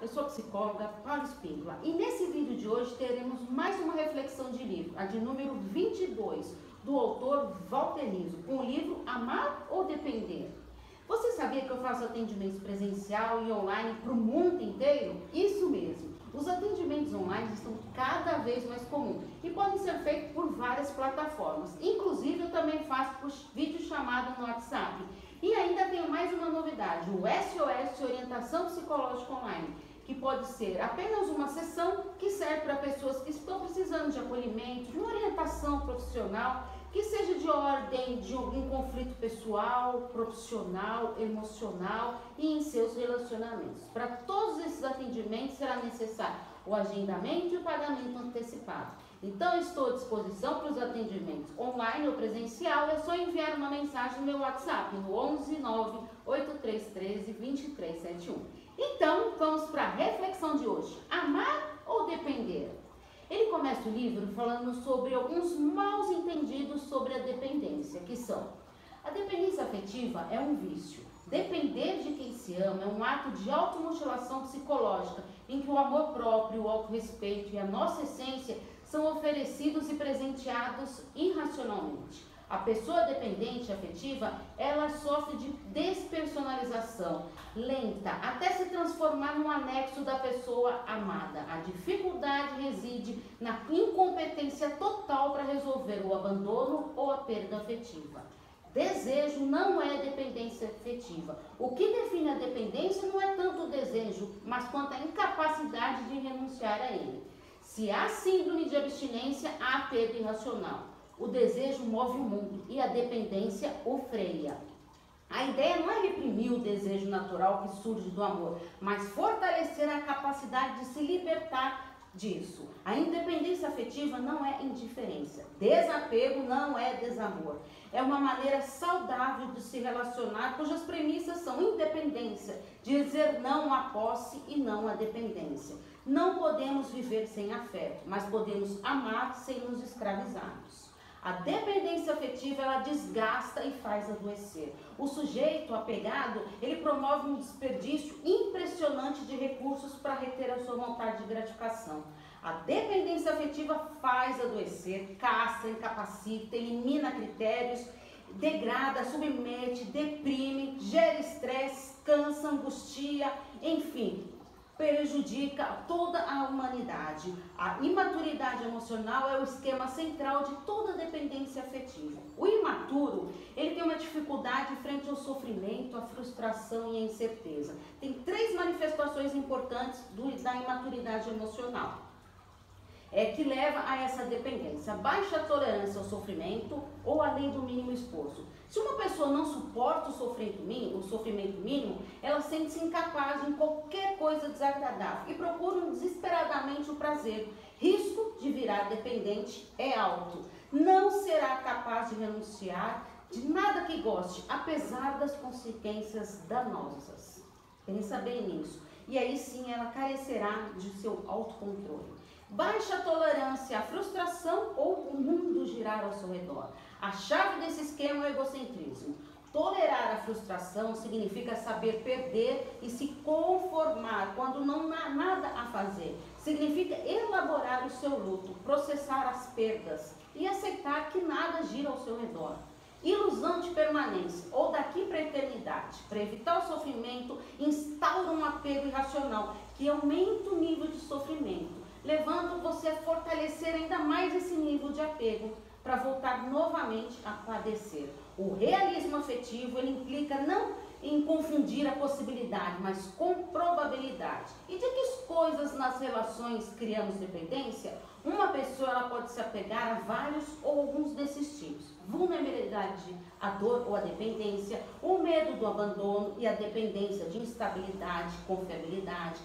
eu sou psicóloga Paula Espíngula e nesse vídeo de hoje teremos mais uma reflexão de livro, a de número 22, do autor Walter com o livro Amar ou Depender. Você sabia que eu faço atendimentos presencial e online para o mundo inteiro? Isso mesmo. Os atendimentos online estão cada vez mais comuns e podem ser feitos por várias plataformas. Inclusive, eu também faço por vídeo chamado no WhatsApp. E ainda tenho mais uma novidade, o SOS Orientação Psicológica Online, que pode ser apenas uma sessão que serve para pessoas que estão precisando de acolhimento, de uma orientação profissional, que seja de ordem de algum conflito pessoal, profissional, emocional e em seus relacionamentos. Para todos esses atendimentos será necessário o agendamento e o pagamento antecipado. Então, estou à disposição para os atendimentos online ou presencial. É só enviar uma mensagem no meu WhatsApp no 11 9 8313 2371. Então, vamos para a reflexão de hoje: amar ou depender? Ele começa o livro falando sobre alguns maus entendidos sobre a dependência, que são: a dependência afetiva é um vício. Depender de quem se ama é um ato de automutilação psicológica, em que o amor próprio, o autorrespeito e a nossa essência são oferecidos e presenteados irracionalmente. A pessoa dependente afetiva, ela sofre de despersonalização lenta, até se transformar num anexo da pessoa amada. A dificuldade reside na incompetência total para resolver o abandono ou a perda afetiva. Desejo não é dependência afetiva. O que define a dependência não é tanto o desejo, mas quanto a incapacidade de renunciar a ele. Se há síndrome de abstinência, há apego irracional. O desejo move o mundo e a dependência o freia. A ideia não é reprimir o desejo natural que surge do amor, mas fortalecer a capacidade de se libertar disso. A independência afetiva não é indiferença. Desapego não é desamor. É uma maneira saudável de se relacionar, cujas premissas são independência, dizer não à posse e não à dependência. Não podemos viver sem afeto, mas podemos amar sem nos escravizarmos. A dependência afetiva, ela desgasta e faz adoecer. O sujeito apegado, ele promove um desperdício impressionante de recursos para reter a sua vontade de gratificação. A dependência afetiva faz adoecer, caça, incapacita, elimina critérios, degrada, submete, deprime, gera estresse, cansa, angustia, enfim, prejudica toda a humanidade. A imaturidade emocional é o esquema central de toda dependência afetiva. O imaturo, ele tem uma dificuldade frente ao sofrimento, à frustração e à incerteza. Tem três manifestações importantes do, da imaturidade emocional. É que leva a essa dependência, baixa tolerância ao sofrimento ou a lei do mínimo esforço. Se uma pessoa não suporta o sofrimento mínimo, o sofrimento mínimo, ela sente-se incapaz em qualquer coisa desagradável e procura desesperadamente o prazer. Risco de virar dependente é alto. Não será capaz de renunciar de nada que goste, apesar das consequências danosas. Pensa bem nisso. E aí sim ela carecerá de seu autocontrole. Baixa tolerância à frustração ou o mundo girar ao seu redor. A chave desse esquema é o egocentrismo. Tolerar a frustração significa saber perder e se conformar quando não há nada a fazer. Significa elaborar o seu luto, processar as perdas e aceitar que nada gira ao seu redor. Ilusão de permanência ou daqui para a eternidade. Para evitar o sofrimento, instaura um apego irracional que aumenta o nível de sofrimento, levando você a fortalecer ainda mais esse nível de apego para voltar novamente a padecer. O realismo afetivo ele implica não em confundir a possibilidade, mas com probabilidade. E de que coisas nas relações criamos dependência? Uma pessoa ela pode se apegar a vários ou alguns desses tipos: vulnerabilidade à dor ou à dependência, o medo do abandono e a dependência de instabilidade, confiabilidade,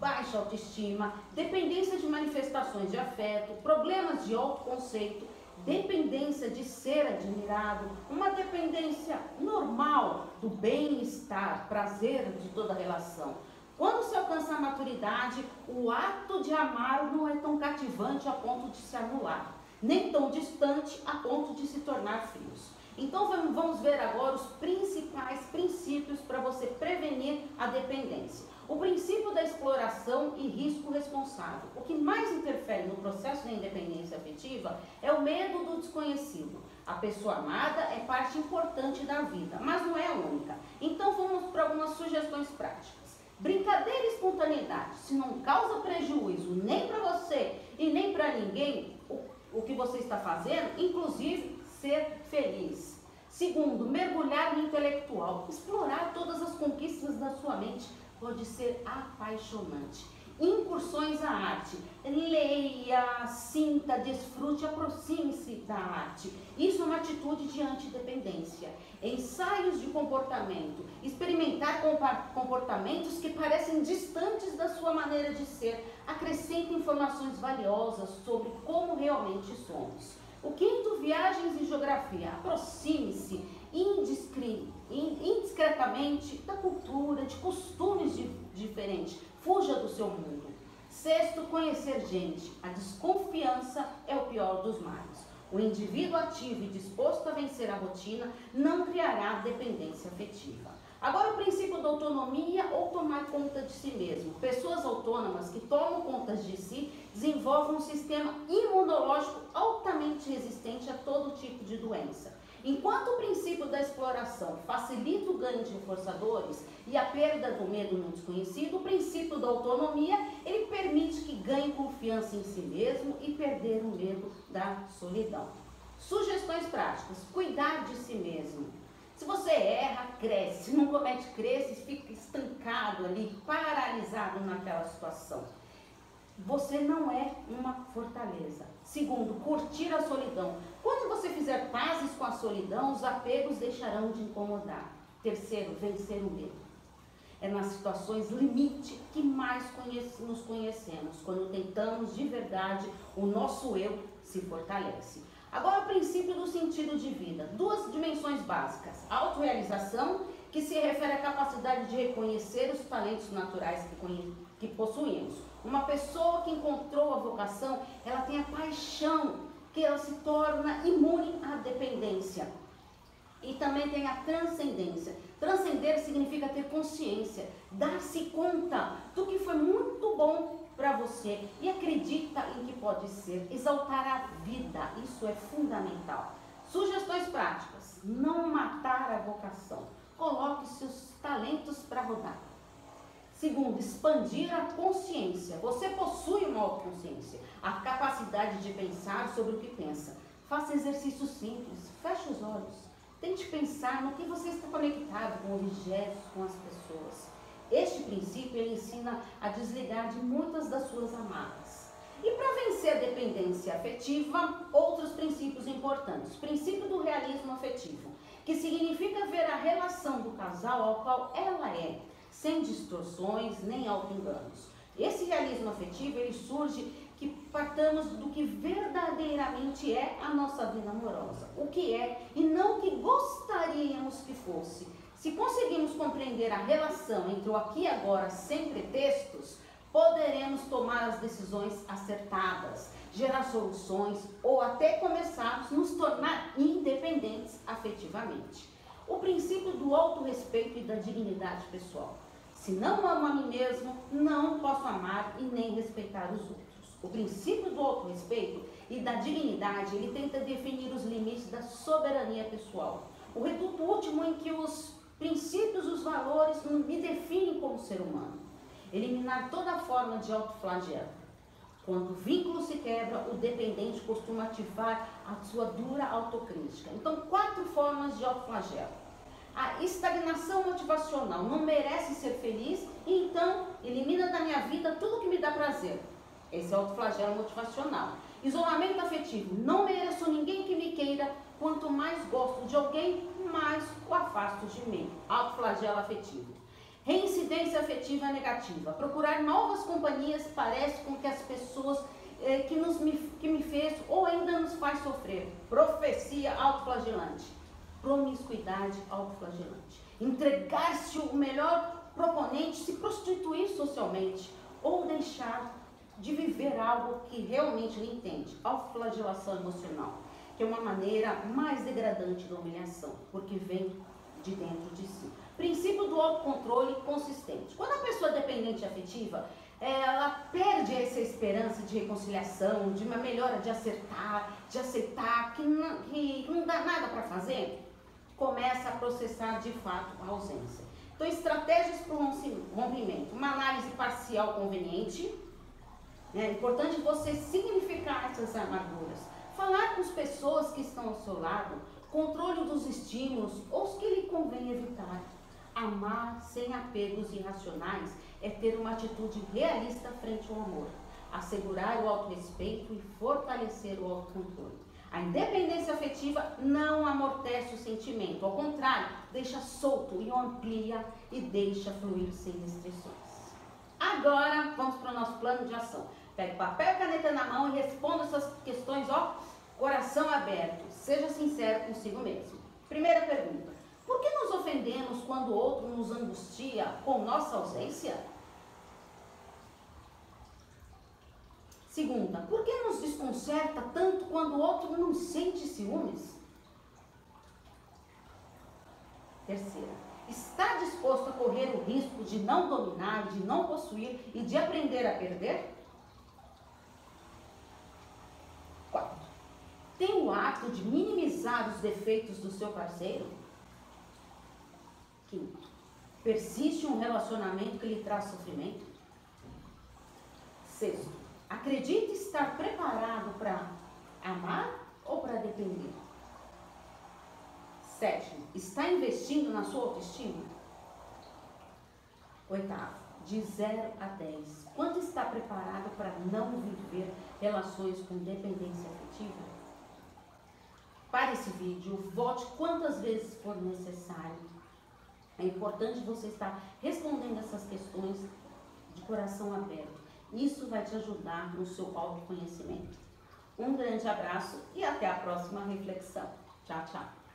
baixa autoestima, dependência de manifestações de afeto, problemas de autoconceito dependência de ser admirado, uma dependência normal do bem-estar, prazer de toda relação. Quando se alcança a maturidade, o ato de amar não é tão cativante a ponto de se anular, nem tão distante a ponto de se tornar frios. Então vamos ver agora os principais princípios para você prevenir a dependência. O princípio da exploração e risco responsável. O que mais interfere no processo da independência afetiva é o medo do desconhecido. A pessoa amada é parte importante da vida, mas não é a única. Então vamos para algumas sugestões práticas. Brincadeira e espontaneidade. Se não causa prejuízo nem para você e nem para ninguém, o, o que você está fazendo, inclusive ser feliz. Segundo, mergulhar no intelectual. Explorar todas as conquistas da sua mente pode ser apaixonante. Incursões à arte. Leia, sinta, desfrute, aproxime-se da arte. Isso é uma atitude de antidependência. Ensaios de comportamento. Experimentar comportamentos que parecem distantes da sua maneira de ser. Acrescenta informações valiosas sobre como realmente somos. O quinto, viagens e geografia. Aproxime-se indiscretamente da cultura, de costumes diferentes Fuja do seu mundo. Sexto, conhecer gente. A desconfiança é o pior dos males. O indivíduo ativo e disposto a vencer a rotina não criará dependência afetiva. Agora, o princípio da autonomia ou tomar conta de si mesmo. Pessoas autônomas que tomam conta de si desenvolvem um sistema imunológico altamente resistente a todo tipo de doença. Enquanto o princípio da exploração facilita o ganho de reforçadores e a perda do medo no desconhecido, o princípio da autonomia, ele permite que ganhe confiança em si mesmo e perder o medo da solidão. Sugestões práticas: cuidar de si mesmo. Se você erra, cresce. Se não comete cresce, fica estancado ali, paralisado naquela situação. Você não é uma fortaleza. Segundo, curtir a solidão. Quando você fizer pazes com a solidão, os apegos deixarão de incomodar. Terceiro, vencer o medo. É nas situações limite que mais conhece, nos conhecemos, quando tentamos de verdade, o nosso eu se fortalece. Agora, o princípio do sentido de vida. Duas dimensões básicas: autorrealização, que se refere à capacidade de reconhecer os talentos naturais que, que possuímos. Uma pessoa que encontrou a vocação, ela tem a paixão que ela se torna imune à dependência. E também tem a transcendência. Transcender significa ter consciência, dar-se conta do que foi muito bom para você e acredita em que pode ser. Exaltar a vida, isso é fundamental. Sugestões práticas: não matar a vocação. Coloque seus talentos para rodar. Segundo, expandir a consciência. Você possui uma autoconsciência, a capacidade de pensar sobre o que pensa. Faça exercícios simples, feche os olhos. Tente pensar no que você está conectado com objetos, com as pessoas. Este princípio ele ensina a desligar de muitas das suas amarras. E para vencer a dependência afetiva, outros princípios importantes. Princípio do realismo afetivo, que significa ver a relação do casal ao qual ela é sem distorções nem auto-enganos. Esse realismo afetivo ele surge que partamos do que verdadeiramente é a nossa vida amorosa, o que é e não o que gostaríamos que fosse. Se conseguimos compreender a relação entre o aqui e agora sem pretextos, poderemos tomar as decisões acertadas, gerar soluções ou até começarmos a nos tornar independentes afetivamente. O princípio do autorrespeito e da dignidade pessoal. Se não amo a mim mesmo, não posso amar e nem respeitar os outros. O princípio do autorrespeito e da dignidade, ele tenta definir os limites da soberania pessoal. O reduto último em que os princípios, os valores me definem como ser humano. Eliminar toda forma de autoflagelo. Quando o vínculo se quebra, o dependente costuma ativar a sua dura autocrítica. Então, quatro formas de autoflagelo a estagnação motivacional, não merece ser feliz, então elimina da minha vida tudo que me dá prazer. Esse é o autoflagelo motivacional. Isolamento afetivo, não mereço ninguém que me queira, quanto mais gosto de alguém, mais o afasto de mim. Autoflagelo afetivo. Reincidência afetiva negativa. Procurar novas companhias parece com que as pessoas eh, que, nos, que me fez ou ainda nos faz sofrer. Profecia autoflagelante promiscuidade autoflagelante. Entregar-se o melhor proponente, se prostituir socialmente ou deixar de viver algo que realmente ele entende. Autoflagelação emocional, que é uma maneira mais degradante da humilhação, porque vem de dentro de si. Princípio do autocontrole consistente. Quando a pessoa é dependente afetiva, ela perde essa esperança de reconciliação, de uma melhora, de acertar, de aceitar que não, que não dá nada para fazer, começa a processar de fato a ausência. Então, estratégias para o rompimento. Uma análise parcial conveniente. É importante você significar essas amarguras. Falar com as pessoas que estão ao seu lado. Controle dos estímulos ou os que lhe convém evitar. Amar sem apegos irracionais é ter uma atitude realista frente ao amor. Assegurar o autorrespeito e fortalecer o autocontrole. A independência afetiva não amortece o sentimento, ao contrário, deixa solto e amplia e deixa fluir sem restrições. Agora, vamos para o nosso plano de ação. Pegue papel e caneta na mão e responda essas questões, ó, coração aberto. Seja sincero consigo mesmo. Primeira pergunta: ofendemos quando o outro nos angustia com nossa ausência? Segunda, por que nos desconcerta tanto quando o outro não sente ciúmes? Terceira, está disposto a correr o risco de não dominar, de não possuir e de aprender a perder? Quatro, tem o hábito de minimizar os defeitos do seu parceiro? Quinto, persiste um relacionamento que lhe traz sofrimento? Sexto, Acredita estar preparado para amar ou para depender? Sétimo, está investindo na sua autoestima? Oitavo, de 0 a 10, quanto está preparado para não viver relações com dependência afetiva? Para esse vídeo, volte quantas vezes for necessário. É importante você estar respondendo essas questões de coração aberto. Isso vai te ajudar no seu autoconhecimento. Um grande abraço e até a próxima reflexão. Tchau, tchau.